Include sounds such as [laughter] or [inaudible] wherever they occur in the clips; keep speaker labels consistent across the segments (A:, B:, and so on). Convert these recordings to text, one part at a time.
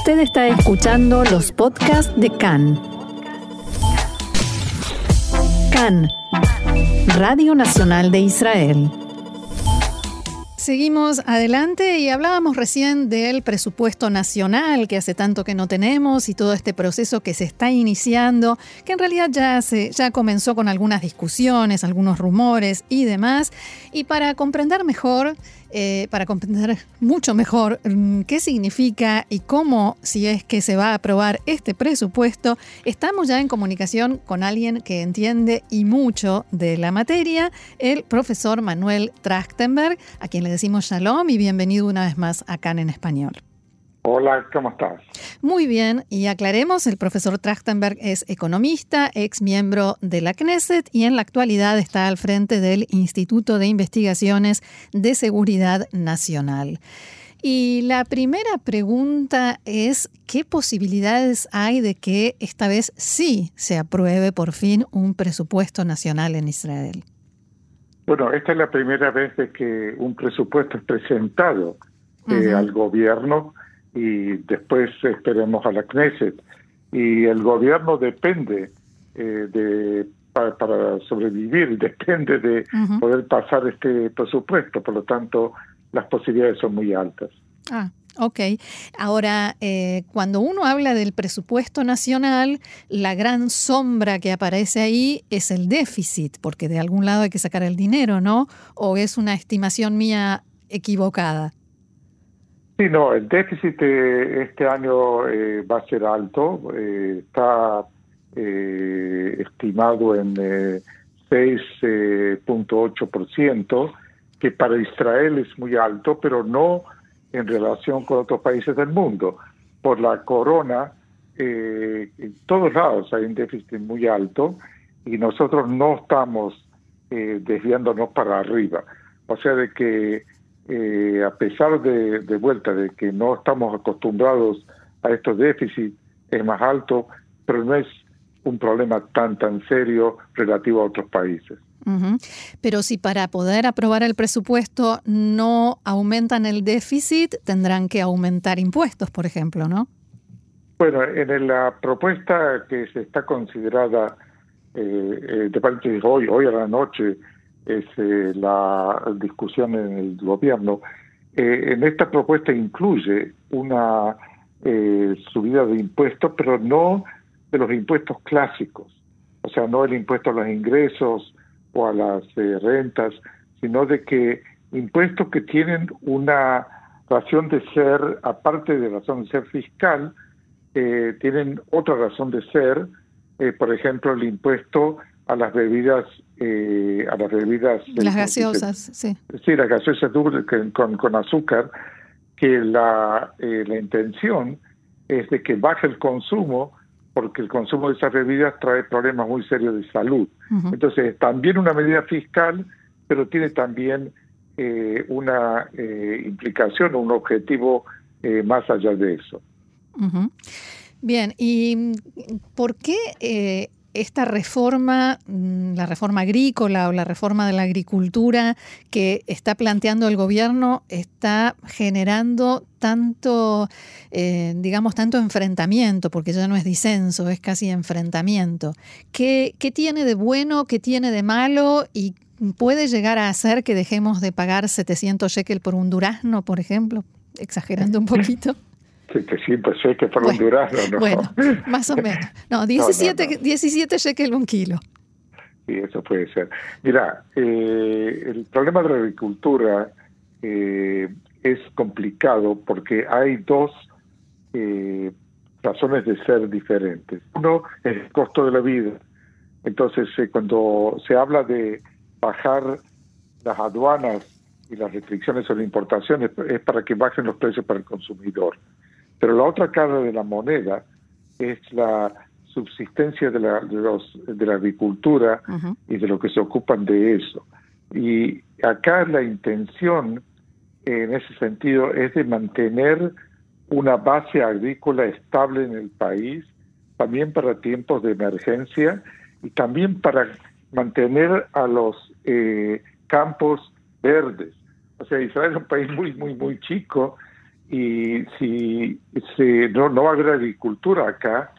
A: Usted está escuchando los podcasts de CAN. CAN, Radio Nacional de Israel.
B: Seguimos adelante y hablábamos recién del presupuesto nacional que hace tanto que no tenemos y todo este proceso que se está iniciando, que en realidad ya, se, ya comenzó con algunas discusiones, algunos rumores y demás. Y para comprender mejor eh, para comprender mucho mejor mm, qué significa y cómo, si es que se va a aprobar este presupuesto, estamos ya en comunicación con alguien que entiende y mucho de la materia, el profesor Manuel Trachtenberg, a quien le decimos shalom y bienvenido una vez más acá en español.
C: Hola, ¿cómo estás?
B: Muy bien, y aclaremos, el profesor Trachtenberg es economista, ex miembro de la Knesset y en la actualidad está al frente del Instituto de Investigaciones de Seguridad Nacional. Y la primera pregunta es, ¿qué posibilidades hay de que esta vez sí se apruebe por fin un presupuesto nacional en Israel?
C: Bueno, esta es la primera vez de que un presupuesto es presentado eh, al gobierno y después esperemos a la Knesset. Y el gobierno depende eh, de para, sobrevivir, [laughs] depende de poder pasar este presupuesto, por lo tanto las posibilidades son muy altas.
B: Ah, ok. Ahora, eh, cuando uno habla del presupuesto nacional, la gran sombra que aparece ahí es el déficit, porque de algún lado hay que sacar el dinero, ¿no? ¿O es una estimación mía equivocada?
C: Sí, no, el déficit este año eh, va a ser alto, eh, está eh, estimado en 6.8%, que para Israel es muy alto, pero no en relación con otros países del mundo. Por la corona, en todos lados hay un déficit muy alto y nosotros no estamos desviándonos para arriba. O sea, de que eh, a pesar de, vuelta de que no estamos acostumbrados a estos déficits, es más alto, pero no es un problema tan tan serio relativo a otros países.
B: Pero si para poder aprobar el presupuesto no aumentan el déficit, tendrán que aumentar impuestos, por ejemplo, ¿no?
C: Bueno, en la propuesta que se está considerada eh, eh de parte de hoy, hoy a la noche, es eh, la discusión en el gobierno. Eh, en esta propuesta incluye una eh, subida de impuestos, pero no de los impuestos clásicos, o sea, no el impuesto a los ingresos o a las rentas, sino de que impuestos que tienen una razón de ser, aparte de razón de ser fiscal, tienen otra razón de ser, por ejemplo, el impuesto a las bebidas eh, a las bebidas
B: las gaseosas sí.
C: Sí las gaseosas con, con azúcar que la eh, la intención es de que baje el consumo porque el consumo de esas bebidas trae problemas muy serios de salud. Entonces también una medida fiscal pero tiene también eh, una implicación un objetivo más allá de eso.
B: Bien, ¿y por qué esta reforma, mm, la reforma agrícola o la reforma de la agricultura que está planteando el gobierno está generando tanto, eh, digamos, tanto enfrentamiento, porque ya no es disenso, es casi enfrentamiento. ¿Qué, ¿Qué tiene de bueno, qué tiene de malo y puede llegar a hacer que dejemos de pagar 700 shekel por un durazno, por ejemplo? Exagerando un [laughs] poquito.
C: Que siempre sé que para un durazno, ¿no?
B: Bueno, más o [laughs] menos. No, 17, no, 17 shekel un kilo.
C: Sí, eso puede ser. Mira, eh, el problema de la agricultura eh, es complicado porque hay dos eh, razones de ser diferentes. Uno es el costo de la vida. Entonces, cuando se habla de bajar las aduanas y las restricciones sobre importaciones, es para que bajen los precios para el consumidor. Pero la otra cara de la moneda es la subsistencia de la, de los, de la agricultura y de lo que se ocupan de eso. Y acá la intención en ese sentido es de mantener una base agrícola estable en el país, también para tiempos de emergencia y también para mantener a los eh, campos verdes. O sea, Israel es un país muy, muy, muy chico y si, no, no va a haber agricultura acá,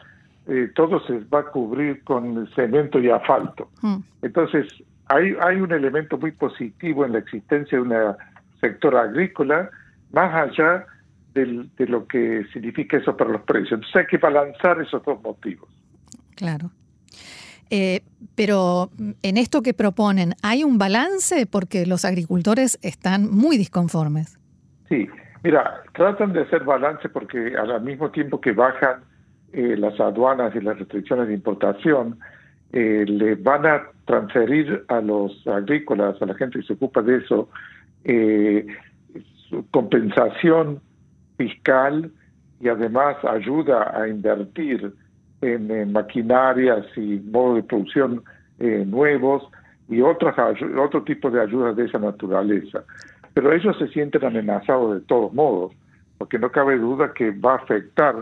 C: eh, todo se va a cubrir con cemento y asfalto. Mm. Entonces, hay, hay un elemento muy positivo en la existencia de un sector agrícola, más allá de lo que significa eso para los precios. Entonces hay que balanzar esos dos motivos.
B: Claro. Eh, pero en esto que proponen, ¿hay un balance? Porque los agricultores están muy disconformes.
C: Sí, mira, tratan de hacer balance porque al mismo tiempo que bajan eh, las aduanas y las restricciones de importación, eh, le van a transferir a los agrícolas, a la gente que se ocupa de eso, eh, compensación fiscal y además ayuda a invertir en, maquinarias y modos de producción nuevos y otras otro tipo de ayudas de esa naturaleza. Pero ellos se sienten amenazados de todos modos, porque no cabe duda que va a afectar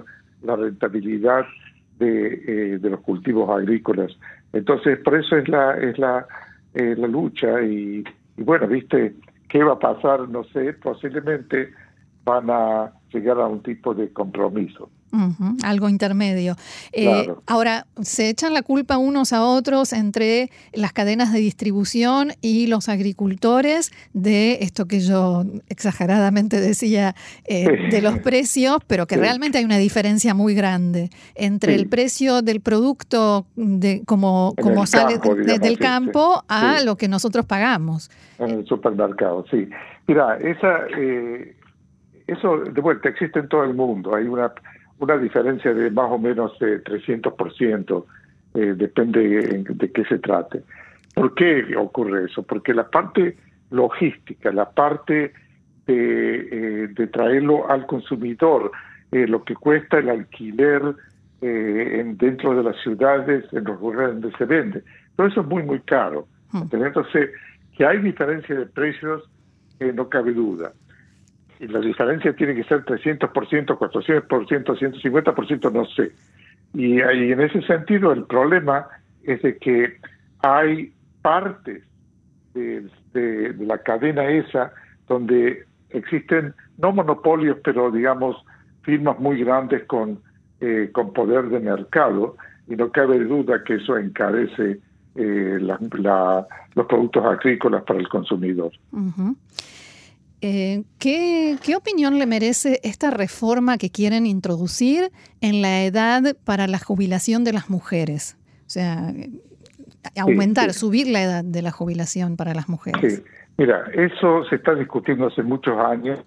C: la rentabilidad de, eh, de los cultivos agrícolas. Entonces, por eso es la, es la, eh, la lucha y, y, bueno, viste, ¿qué va a pasar? No sé, posiblemente van a llegar a un tipo de compromiso
B: algo intermedio. Eh, ahora, se echan la culpa unos a otros entre las cadenas de distribución y los agricultores de esto que yo exageradamente decía eh, de los precios, pero que realmente hay una diferencia muy grande entre el precio del producto de como, como sale desde el campo a lo que nosotros pagamos.
C: En el supermercado, sí. Mira, esa, eh, eso de vuelta existe en todo el mundo. Hay una una diferencia de más o menos eh, 300%, eh, depende de, qué se trate. ¿Por qué ocurre eso? Porque la parte logística, la parte de, eh, traerlo al consumidor, eh, lo que cuesta el alquiler en, dentro de las ciudades, en los lugares donde se vende, todo eso es muy, muy caro. Hmm. Entonces, que hay diferencia de precios, no cabe duda y la diferencia tiene que ser 300%, 400%, 150%, no sé. Y, en ese sentido el problema es de que hay partes de, la cadena esa donde existen no monopolios, pero digamos firmas muy grandes con, eh, con poder de mercado y no cabe duda que eso encarece eh, los productos agrícolas para el consumidor.
B: Eh, ¿qué, opinión le merece esta reforma que quieren introducir en la edad para la jubilación de las mujeres? O sea, aumentar, subir la edad de la jubilación para las mujeres.
C: Sí. Mira, eso se está discutiendo hace muchos años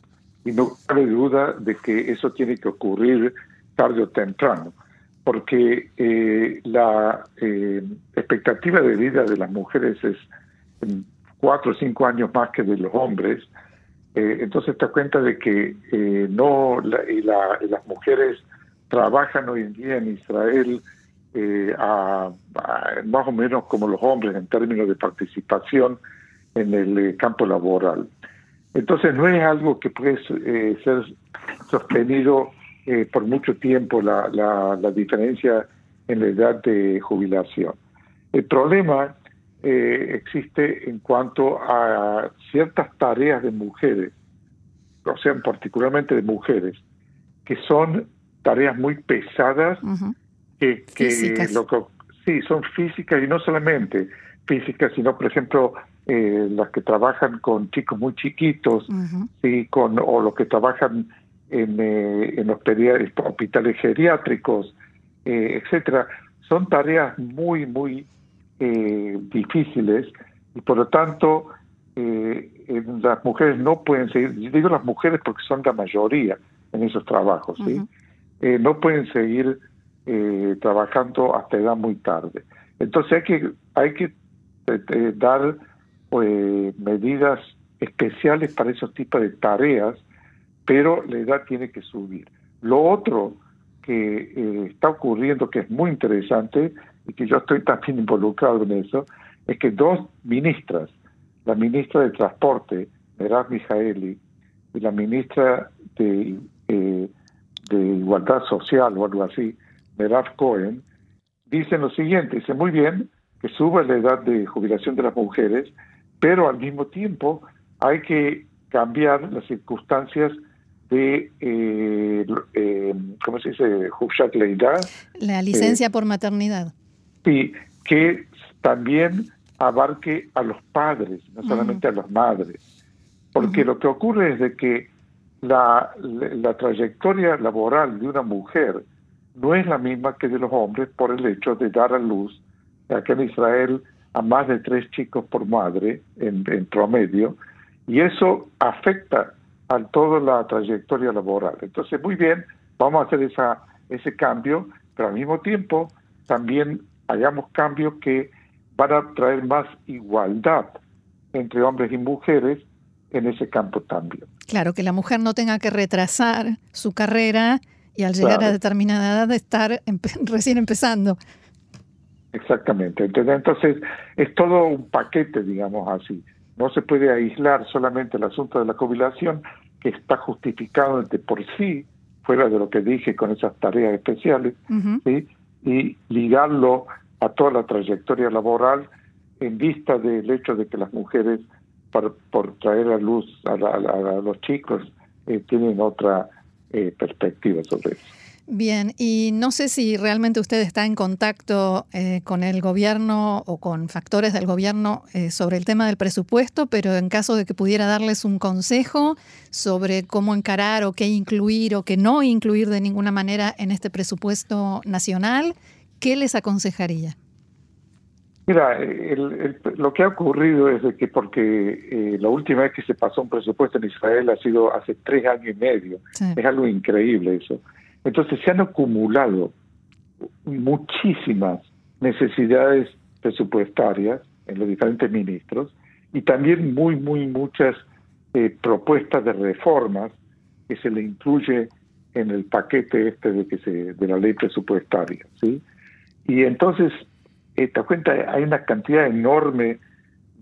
C: y no cabe duda de que eso tiene que ocurrir tarde o temprano, porque eh, la eh, expectativa de vida de las mujeres es cuatro o cinco años más que de los hombres eh, entonces te das cuenta de que eh, no y, las mujeres trabajan hoy en día en Israel eh, más o menos como los hombres en términos de participación en el campo laboral. Entonces no es algo que puede ser sostenido por mucho tiempo la, la diferencia en la edad de jubilación. El problema eh, existe en cuanto a ciertas tareas de mujeres, o sea, particularmente de mujeres, que son tareas muy pesadas, que, lo que, sí, son físicas y no solamente físicas, sino, por ejemplo, eh, las que trabajan con chicos muy chiquitos, con, o los que trabajan en, eh, en los hospitales geriátricos, etcétera, son tareas muy, muy eh, difíciles y por lo tanto eh, las mujeres no pueden seguir, digo las mujeres porque son la mayoría en esos trabajos, ¿sí? Eh, no pueden seguir trabajando hasta edad muy tarde. Entonces hay que, hay que dar medidas especiales para esos tipos de tareas, pero la edad tiene que subir. Lo otro que está ocurriendo, que es muy interesante, y que yo estoy también involucrado en eso, es que dos ministras, la ministra de Transporte, Merav Mijaeli, y la ministra de, eh, de Igualdad Social o algo así, Merav Cohen, dicen lo siguiente, dice muy bien que suba la edad de jubilación de las mujeres, pero al mismo tiempo hay que cambiar las circunstancias de, eh, eh, ¿cómo se dice?
B: La licencia por maternidad.
C: Sí, que también abarque a los padres, no solamente a las madres. Porque lo que ocurre es de que la, la, trayectoria laboral de una mujer no es la misma que de los hombres por el hecho de dar a luz, acá en Israel, a más de tres chicos por madre en, promedio, y eso afecta a toda la trayectoria laboral. Entonces, muy bien, vamos a hacer esa, ese cambio, pero al mismo tiempo también hagamos cambios que van a traer más igualdad entre hombres y mujeres en ese campo también.
B: Claro, que la mujer no tenga que retrasar su carrera y al llegar a determinada edad estar [laughs] recién empezando.
C: Exactamente. Entonces, es todo un paquete, digamos así. No se puede aislar solamente el asunto de la jubilación, que está justificado de por sí, fuera de lo que dije con esas tareas especiales, y ligarlo a toda la trayectoria laboral en vista del hecho de que las mujeres, por, por traer a luz a, los chicos, eh, tienen otra eh, perspectiva sobre eso.
B: Bien, y no sé si realmente usted está en contacto eh, con el gobierno o con factores del gobierno sobre el tema del presupuesto, pero en caso de que pudiera darles un consejo sobre cómo encarar o qué incluir o qué no incluir de ninguna manera en este presupuesto nacional, ¿qué les aconsejaría?
C: Mira, lo que ha ocurrido es de que porque eh, la última vez que se pasó un presupuesto en Israel ha sido hace tres años y medio. Es algo increíble eso. Entonces se han acumulado muchísimas necesidades presupuestarias en los diferentes ministros y también muy, muy muchas eh, propuestas de reformas que se le incluye en el paquete este de que se de la ley presupuestaria, ¿sí? Y entonces, eh, te das cuenta, hay una cantidad enorme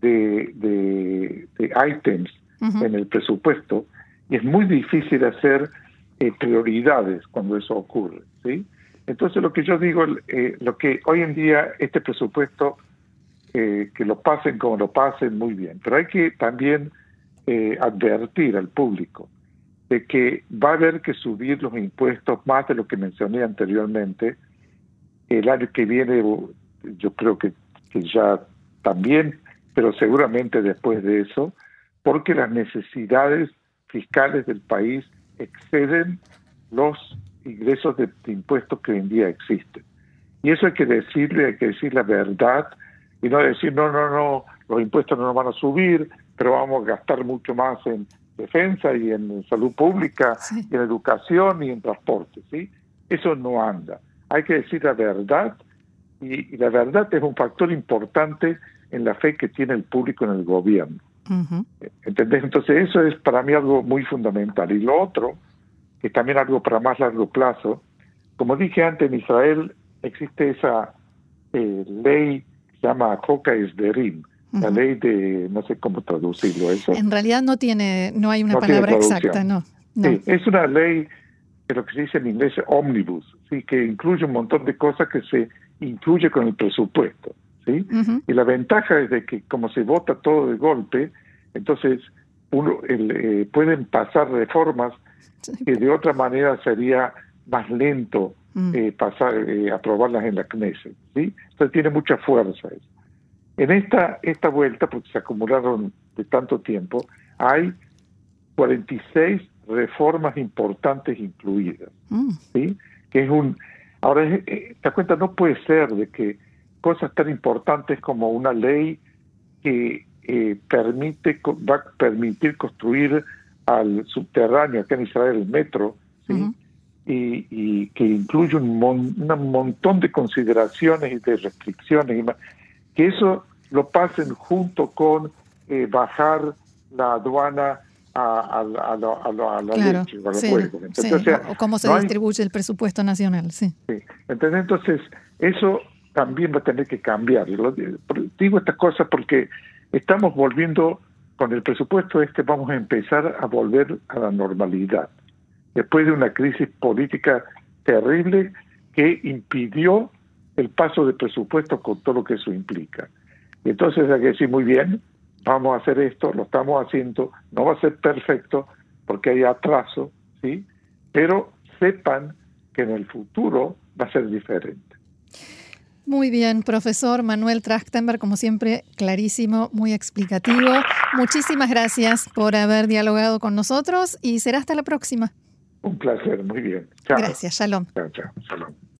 C: de, de, ítems en el presupuesto y es muy difícil hacer eh, prioridades cuando eso ocurre, ¿sí? Entonces lo que yo digo, eh, lo que hoy en día este presupuesto, que lo pasen como lo pasen, muy bien, pero hay que también advertir al público de que va a haber que subir los impuestos más de lo que mencioné anteriormente, el año que viene yo creo que, ya también, pero seguramente después de eso, porque las necesidades fiscales del país exceden los ingresos de, impuestos que hoy en día existen. Y eso hay que decirle, hay que decir la verdad y no decir, no, no, no, los impuestos no nos van a subir, pero vamos a gastar mucho más en defensa y en salud pública, y en educación y en transporte. ¿sí? Eso no anda hay que decir la verdad y, la verdad es un factor importante en la fe que tiene el público en el gobierno. ¿Entendés? Entonces eso es para mí algo muy fundamental. Y lo otro, que también algo para más largo plazo, como dije antes, en Israel existe esa eh, ley que se llama Hoka Esderim, la ley de, no sé cómo traducirlo eso.
B: En realidad no tiene, no hay una palabra exacta, no.
C: Sí, es una ley lo que se dice en inglés omnibus, ¿sí? que incluye un montón de cosas que se incluye con el presupuesto. ¿sí? Y la ventaja es de que como se vota todo de golpe, entonces uno eh, pueden pasar reformas que de otra manera sería más lento mm. eh, pasar eh, aprobarlas en la Knesset. ¿sí? Entonces tiene mucha fuerza eso. En esta, esta vuelta, porque se acumularon de tanto tiempo, hay 46 reformas importantes incluidas. Mm. ¿sí? Que es un. Ahora, eh, te das cuenta, no puede ser de que cosas tan importantes como una ley que eh, permite va a permitir construir al subterráneo acá en Israel el metro ¿sí? y, que incluye un, montón de consideraciones y de restricciones y que eso lo pasen junto con eh, bajar la aduana a, a, la leche,
B: o cómo se distribuye el presupuesto nacional, sí.
C: Entonces, entonces, eso también va a tener que cambiar. Digo estas cosas porque estamos volviendo, con el presupuesto este vamos a empezar a volver a la normalidad, después de una crisis política terrible que impidió el paso de presupuesto con todo lo que eso implica. Entonces hay que decir muy bien, vamos a hacer esto, lo estamos haciendo, no va a ser perfecto porque hay atraso, ¿sí? Pero sepan que en el futuro va a ser diferente.
B: Muy bien, profesor Manuel Trachtenberg, como siempre, clarísimo, muy explicativo. Muchísimas gracias por haber dialogado con nosotros y será hasta la próxima.
C: Un placer, muy bien.
B: Gracias, shalom.
C: Chao, chao, shalom.